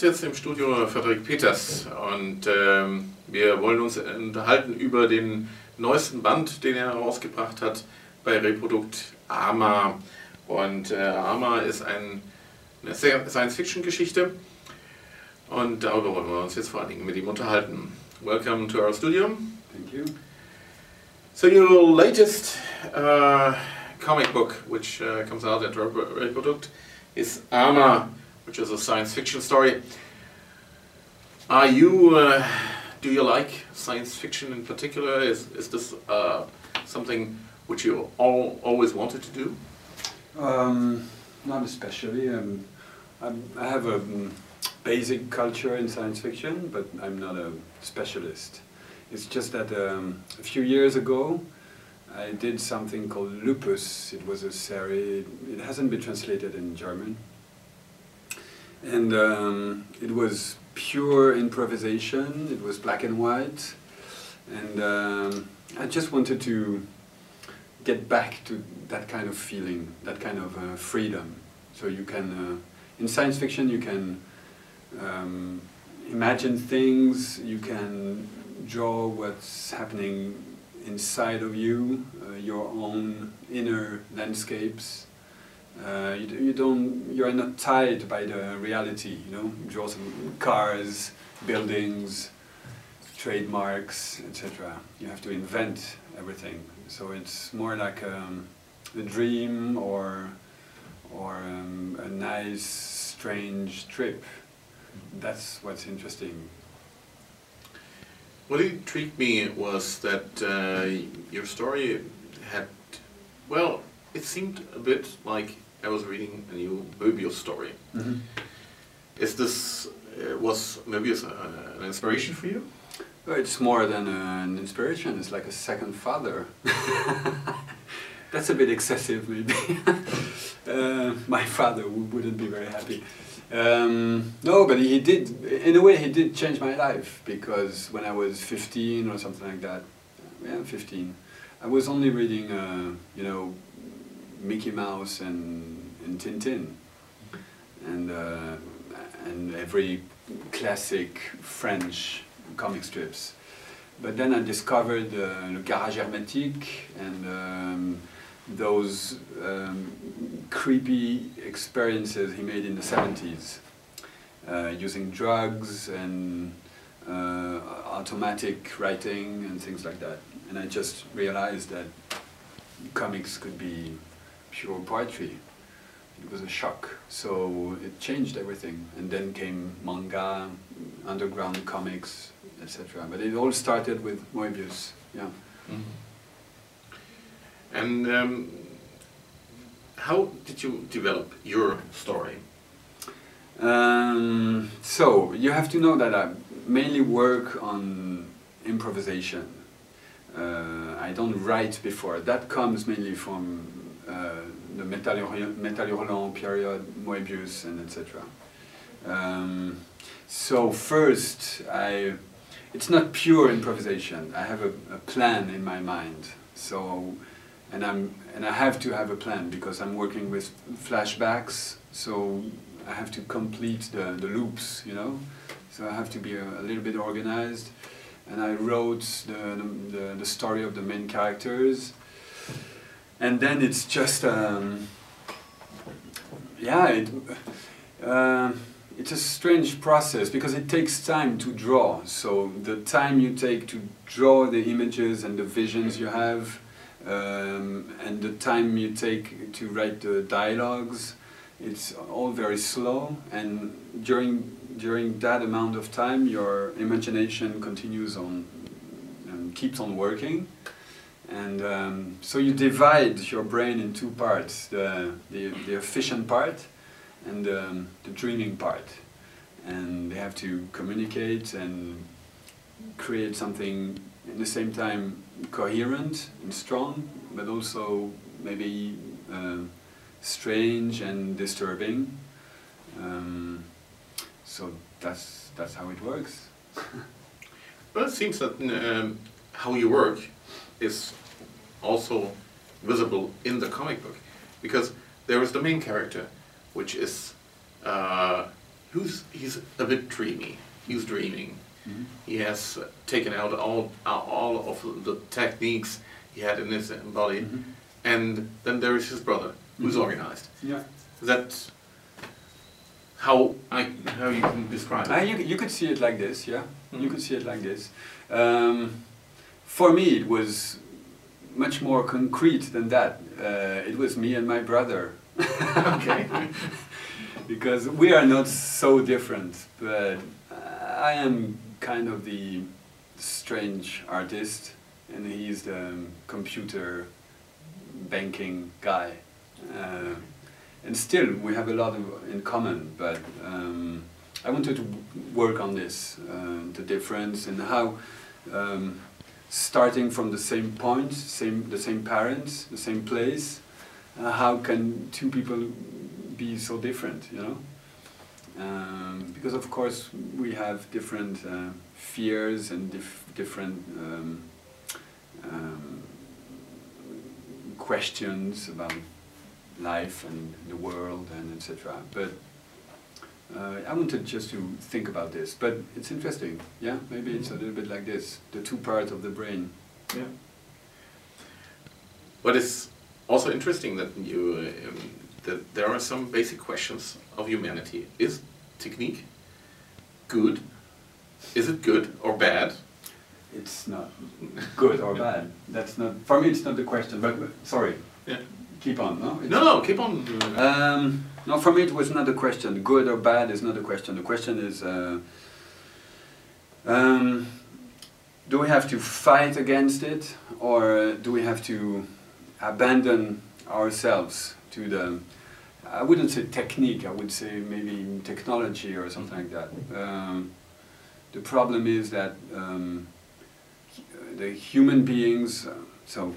Gast jetzt im Studio Frederik Peters und ähm, wir wollen uns unterhalten über den neuesten Band, den er herausgebracht hat bei Reprodukt Arma. Und äh, Arma ist ein, eine Science-Fiction-Geschichte und darüber wollen wir uns jetzt vor allen Dingen mit ihm unterhalten. Welcome to our studio. Thank you. So your latest uh, comic book, which uh, comes out at Reprodukt, is Arma, which is a science fiction story. Are you, uh, do you like science fiction in particular? Is, is this uh, something which you all, always wanted to do? Um, not especially. Um, I have a um, basic culture in science fiction, but I'm not a specialist. It's just that um, a few years ago, I did something called Lupus. It was a series, it hasn't been translated in German. And um, it was pure improvisation, it was black and white. And um, I just wanted to get back to that kind of feeling, that kind of uh, freedom. So you can, uh, in science fiction, you can um, imagine things, you can draw what's happening inside of you, uh, your own inner landscapes. Uh, you, you don't, you're not tied by the reality, you know, you draw some cars, buildings, trademarks, etc. You have to invent everything. So it's more like um, a dream or, or um, a nice, strange trip. That's what's interesting. What intrigued me was that uh, your story had, well, it seemed a bit like I was reading a new Möbius story. Mm -hmm. Is this, uh, was Möbius uh, an inspiration for you? Well, it's more than an inspiration, it's like a second father. That's a bit excessive, maybe. Uh, my father wouldn't be very happy. Um, no, but he did, in a way, he did change my life because when I was 15 or something like that, yeah, 15, I was only reading, uh, you know, Mickey Mouse and, and Tintin and, uh, and every classic French comic strips. But then I discovered uh, Le Garage Hermétique and um, those um, creepy experiences he made in the 70s, uh, using drugs and uh, automatic writing and things like that. And I just realized that comics could be pure poetry. It was a shock. So it changed everything. And then came manga, underground comics, etc. But it all started with Moebius, yeah. Mm -hmm. And um, how did you develop your story? Um, so you have to know that I mainly work on improvisation. Uh, I don't write before. That comes mainly from uh, the Metal, Hurlant period, Moebius, and etc. Um, so first, I it's not pure improvisation. I have a, a plan in my mind. So and I'm and I have to have a plan because I'm working with flashbacks, so I have to complete the, the loops, you know. So I have to be a, a little bit organized, and I wrote the, the, the story of the main characters, and then it's just um, yeah it. Uh, it's a strange process because it takes time to draw. So the time you take to draw the images and the visions you have, um, and the time you take to write the dialogues, it's all very slow. And during during that amount of time, your imagination continues on and keeps on working. And um, so you divide your brain in two parts: the the, the efficient part and um, the dreaming part. And they have to communicate and create something in the same time coherent and strong, but also maybe uh, strange and disturbing. Um, so that's that's how it works. well, it seems that um, how you work is also visible in the comic book, because there is the main character, which is uh, who's he's a bit dreamy. He's dreaming. Mhm. He has uh, taken out all all of the techniques he had in his body, Mhm. and then there is his brother, who's Mhm. organized. Yeah. That how I how you can describe Uh, it? you, you could see it like this, yeah. You Mhm. could see it like this. Um, for me, it was much more concrete than that. Uh, it was me and my brother. Okay. because we are not so different, but I am kind of the strange artist, and he's the computer banking guy. Uh, and still, we have a lot of, in common, but um, I wanted to work on this, uh, the difference and how um, starting from the same point, same, the same parents, the same place, uh, how can two people be so different, you know? Um, because of course we have different uh, fears and dif- different um, um, questions about life and the world and etc. But uh, I wanted just to think about this. But it's interesting, yeah. Maybe it's a little bit like this: the two parts of the brain. Yeah. What is also interesting that you um, that there are some basic questions of humanity. Is technique good? Is it good or bad? It's not good or bad. That's not for me. It's not the question. But but- sorry, Yeah. Keep on. No. It's- No, no, keep on. Um, no, for me it was not a question. Good or bad is not a question. The question is, uh, um, do we have to fight against it, or do we have to abandon ourselves to the? I wouldn't say technique. I would say maybe technology or something like that. Um, the problem is that um, the human beings. Uh, so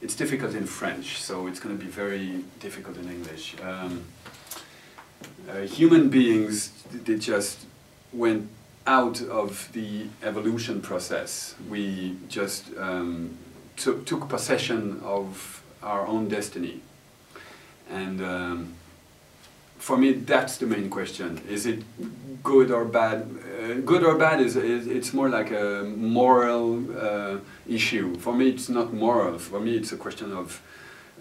it's difficult in French, so it's going to be very difficult in English. Um, uh, human beings, they just went out of the evolution process. We just um, took, possession of our own destiny. And um, for me, that's the main question. Is it good or bad? Uh, good or bad is, is it's more like a moral uh, issue. For me, it's not moral. For me, it's a question of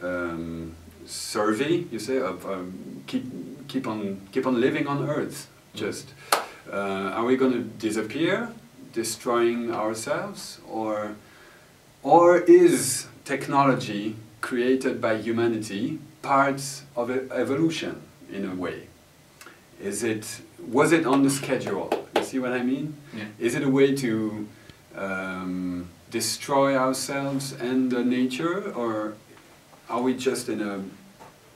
um, survey. You say of um, keep keep on keep on living on Earth. Just uh, are we going to disappear, destroying ourselves, or or is technology created by humanity part of evolution in a way? Is it was it on the schedule? You see what I mean? yeah. Is it a way to um, destroy ourselves and uh, nature, or are we just in a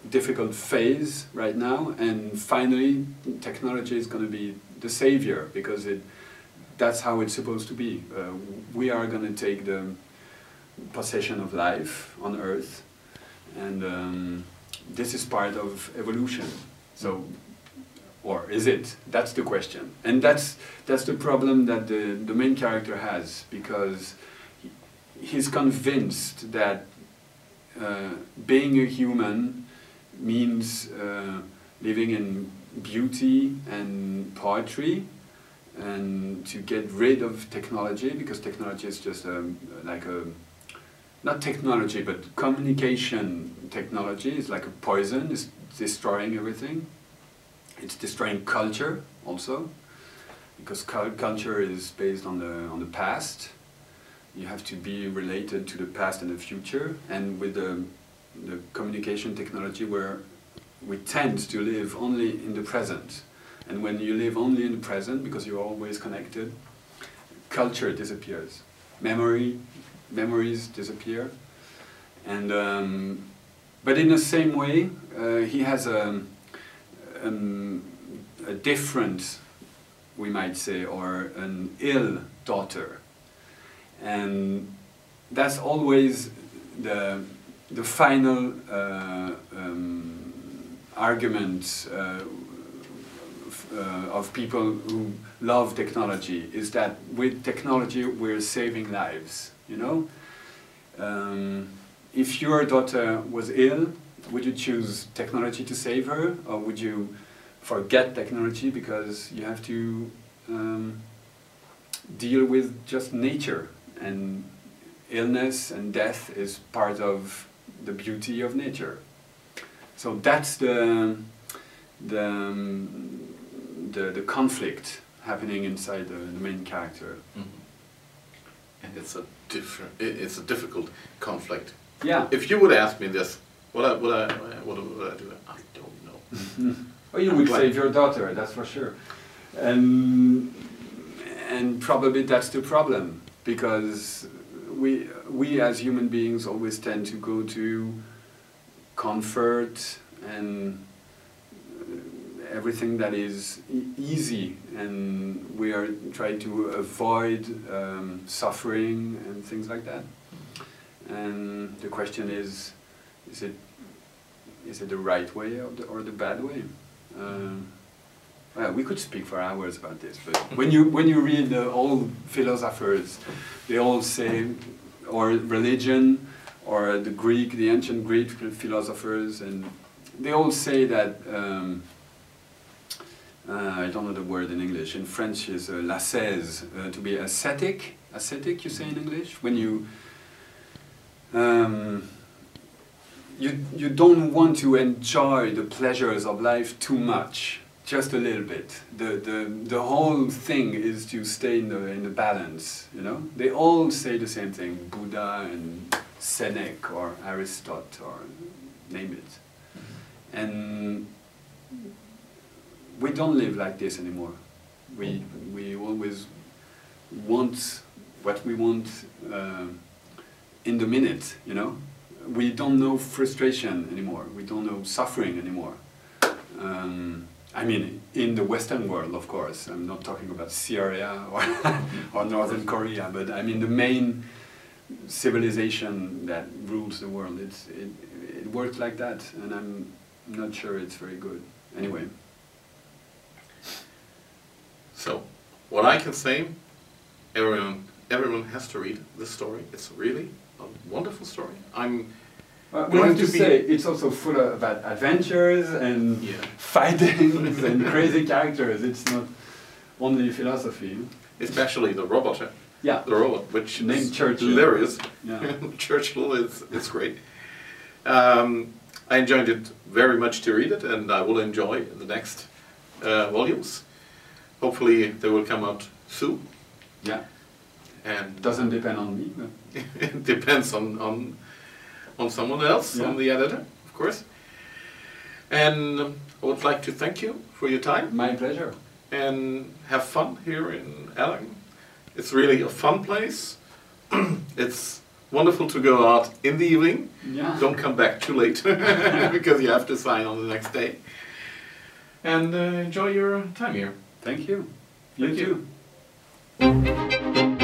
difficult phase right now? And finally, technology is going to be the savior because it that's how it's supposed to be. Uh, we are going to take the possession of life on Earth, and um, this is part of evolution. So or is it? That's the question, and that's that's the problem that the the main character has because he, he's convinced that uh, being a human means uh, living in beauty and poetry, and to get rid of technology because technology is just um, like a not technology but communication technology is like a poison it's destroying everything. It's destroying culture also because culture is based on the on the past. You have to be related to the past and the future and with the the communication technology where we tend to live only in the present. And when you live only in the present because you're always connected culture disappears. Memory memories disappear and um, but in the same way uh, he has a um, a different, we might say, or an ill daughter. And that's always the, the final uh, um, argument uh, uh, of people who love technology is that with technology we're saving lives, you know? Um, if your daughter was ill, would you choose technology to save her, or would you forget technology because you have to um, deal with just nature and illness and death is part of the beauty of nature. So that's the the um, the, the conflict happening inside the, the main character. Mm -hmm. And it's a different. It's a difficult conflict. Yeah. If you would ask me this, what I would I what would I do? I don't know. well, oh, you would save your daughter, that's for sure. And and probably that's the problem because we we as human beings always tend to go to comfort and everything that is e easy and we are trying to avoid um, suffering and things like that and the question is is it is it the right way or the, or the bad way um, well, we could speak for hours about this, but when you when you read the old philosophers, they all say, or religion, or the Greek, the ancient Greek philosophers, and they all say that. Um, uh, I don't know the word in English. In French is uh, uh, to be ascetic. Ascetic, you say in English when you. Um, you, you don't want to enjoy the pleasures of life too much just a little bit. The, the, the whole thing is to stay in the, in the balance, you know? They all say the same thing, Buddha and Seneca or Aristotle or name it. And we don't live like this anymore. We, we always want what we want uh, in the minute, you know? We don't know frustration anymore. We don't know suffering anymore. Um, I mean, in the Western world, of course. I'm not talking about Syria or, or Northern Korea, but I mean the main civilization that rules the world. It's, it, it works like that, and I'm not sure it's very good. Anyway. So, what I can say, everyone, everyone has to read this story. It's really a wonderful story. I'm well, we have to, to say it's also full of adventures and yeah. fightings and crazy characters. It's not only philosophy. Especially the robot. Yeah. The robot, which named is Churchill. hilarious. Yeah. Churchill is it's great. Um, I enjoyed it very much to read it, and I will enjoy the next uh, volumes. Hopefully, they will come out soon. Yeah. And doesn't depend on me. it depends on on on someone else, yeah. on the editor, of course. And um, I would like to thank you for your time. My pleasure. And have fun here in Erlangen. It's really a fun place. it's wonderful to go out in the evening. Yeah. Don't come back too late because you have to sign on the next day. And uh, enjoy your time here. Thank you. You Thank too. You.